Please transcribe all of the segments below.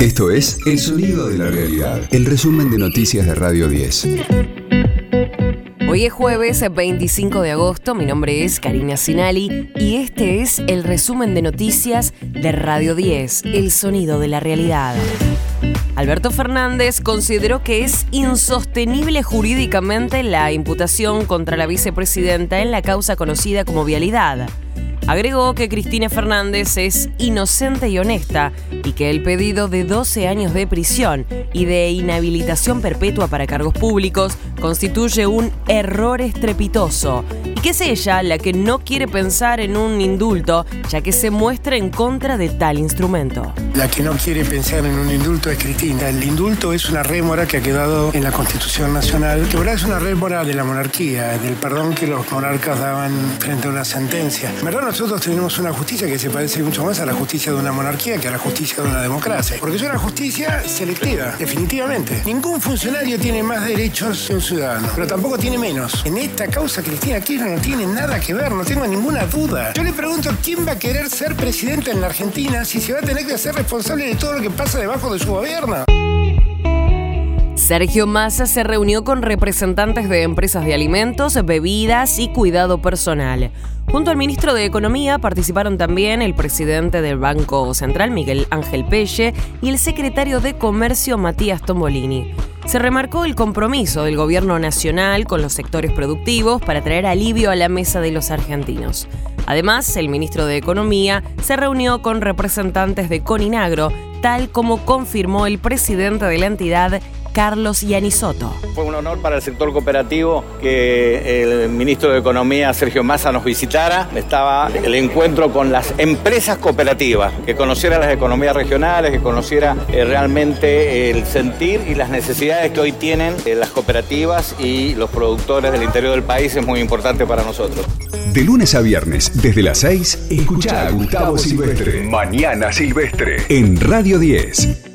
Esto es El Sonido de la Realidad, el resumen de noticias de Radio 10. Hoy es jueves 25 de agosto, mi nombre es Karina Sinali y este es el resumen de noticias de Radio 10, El Sonido de la Realidad. Alberto Fernández consideró que es insostenible jurídicamente la imputación contra la vicepresidenta en la causa conocida como vialidad. Agregó que Cristina Fernández es inocente y honesta y que el pedido de 12 años de prisión y de inhabilitación perpetua para cargos públicos constituye un error estrepitoso y que es ella la que no quiere pensar en un indulto ya que se muestra en contra de tal instrumento. La que no quiere pensar en un indulto es Cristina. El indulto es una rémora que ha quedado en la Constitución Nacional, que ahora es una rémora de la monarquía, del perdón que los monarcas daban frente a una sentencia. En verdad nosotros tenemos una justicia que se parece mucho más a la justicia de una monarquía que a la justicia de una democracia, porque es una justicia selectiva, definitivamente. Ningún funcionario tiene más derechos que un ciudadano, pero tampoco tiene menos. En esta causa Cristina Kirchner no tiene nada que ver, no tengo ninguna duda. Yo le pregunto quién va a querer ser presidente en la Argentina si se va a tener que hacer responsable de todo lo que pasa debajo de su gobierno. Sergio Massa se reunió con representantes de empresas de alimentos, bebidas y cuidado personal. Junto al ministro de Economía participaron también el presidente del Banco Central, Miguel Ángel Pelle, y el secretario de Comercio, Matías Tombolini. Se remarcó el compromiso del gobierno nacional con los sectores productivos para traer alivio a la mesa de los argentinos. Además, el ministro de Economía se reunió con representantes de Coninagro, tal como confirmó el presidente de la entidad, Carlos Yanisotto. Fue un honor para el sector cooperativo que el ministro de Economía, Sergio Massa, nos visitara. Estaba el encuentro con las empresas cooperativas, que conociera las economías regionales, que conociera eh, realmente el sentir y las necesidades que hoy tienen eh, las cooperativas y los productores del interior del país es muy importante para nosotros. De lunes a viernes, desde las 6, escucha a Gustavo Silvestre. Mañana Silvestre. En Radio 10.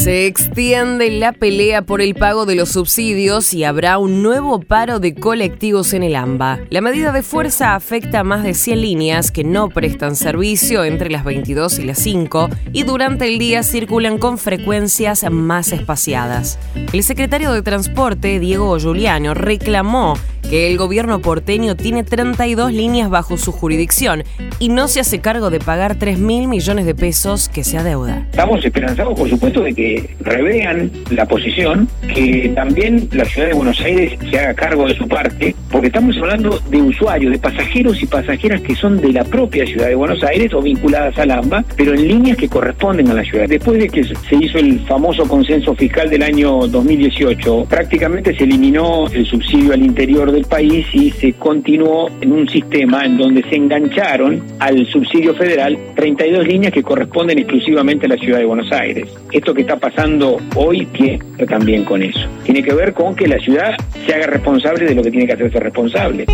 Se extiende la pelea por el pago de los subsidios y habrá un nuevo paro de colectivos en el AMBA. La medida de fuerza afecta a más de 100 líneas que no prestan servicio entre las 22 y las 5 y durante el día circulan con frecuencias más espaciadas. El secretario de Transporte, Diego Giuliano, reclamó que el gobierno porteño tiene 32 líneas bajo su jurisdicción y no se hace cargo de pagar 3 mil millones de pesos que se adeuda. Estamos esperanzados, por supuesto, de que revean la posición, que también la ciudad de Buenos Aires se haga cargo de su parte, porque estamos hablando de usuarios, de pasajeros y pasajeras que son de la propia ciudad de Buenos Aires o vinculadas al AMBA, pero en líneas que corresponden a la ciudad. Después de que se hizo el famoso consenso fiscal del año 2018, prácticamente se eliminó el subsidio al interior de país y se continuó en un sistema en donde se engancharon al subsidio federal 32 líneas que corresponden exclusivamente a la ciudad de Buenos Aires. Esto que está pasando hoy tiene también con eso. Tiene que ver con que la ciudad se haga responsable de lo que tiene que hacerse responsable.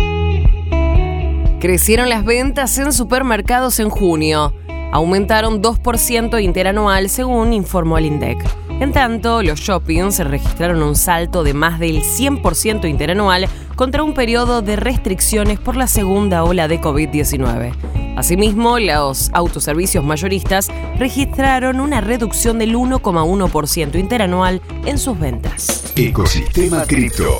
Crecieron las ventas en supermercados en junio. Aumentaron 2% interanual según informó el INDEC. En tanto, los shoppings registraron un salto de más del 100% interanual contra un periodo de restricciones por la segunda ola de COVID-19. Asimismo, los autoservicios mayoristas registraron una reducción del 1,1% interanual en sus ventas. Ecosistema Cripto.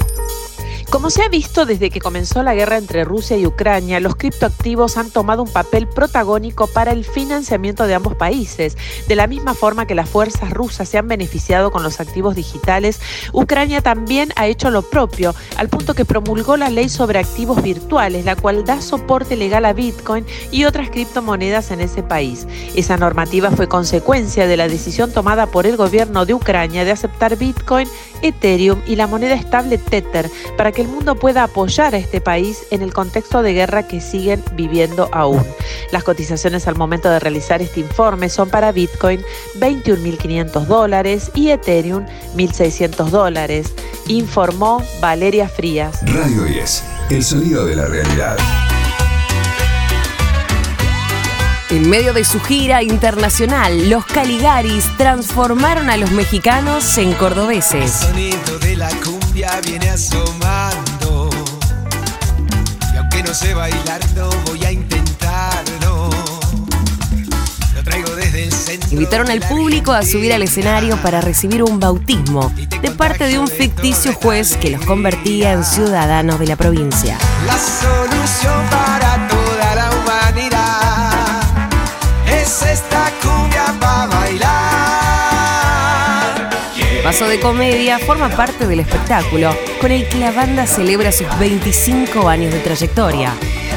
Como se ha visto desde que comenzó la guerra entre Rusia y Ucrania, los criptoactivos han tomado un papel protagónico para el financiamiento de ambos países. De la misma forma que las fuerzas rusas se han beneficiado con los activos digitales, Ucrania también ha hecho lo propio, al punto que promulgó la ley sobre activos virtuales, la cual da soporte legal a Bitcoin y otras criptomonedas en ese país. Esa normativa fue consecuencia de la decisión tomada por el gobierno de Ucrania de aceptar Bitcoin, Ethereum y la moneda estable Tether para que el mundo pueda apoyar a este país en el contexto de guerra que siguen viviendo aún. Las cotizaciones al momento de realizar este informe son para Bitcoin 21.500 dólares y Ethereum 1.600 dólares, informó Valeria Frías. Radio 10, el sonido de la realidad. En medio de su gira internacional, los Caligaris transformaron a los mexicanos en cordobeses. El sonido de la cumbia viene asomando. Y aunque no sé bailarlo, voy a intentarlo. Lo traigo desde el invitaron al público a subir al escenario para recibir un bautismo de parte de un ficticio juez que los convertía en ciudadanos de la provincia. La solución De comedia forma parte del espectáculo con el que la banda celebra sus 25 años de trayectoria,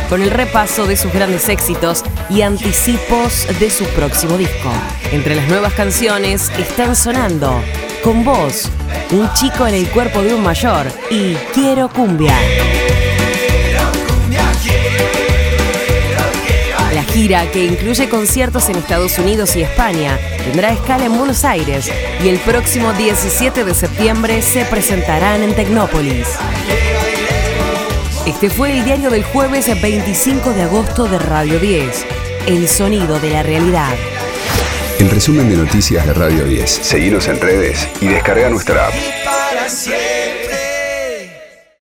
con el repaso de sus grandes éxitos y anticipos de su próximo disco. Entre las nuevas canciones están sonando Con vos, Un chico en el cuerpo de un mayor y Quiero cumbia. Gira, que incluye conciertos en Estados Unidos y España, tendrá escala en Buenos Aires y el próximo 17 de septiembre se presentarán en Tecnópolis. Este fue el diario del jueves 25 de agosto de Radio 10, El sonido de la realidad. El resumen de noticias de Radio 10. Seguimos en redes y descarga nuestra app.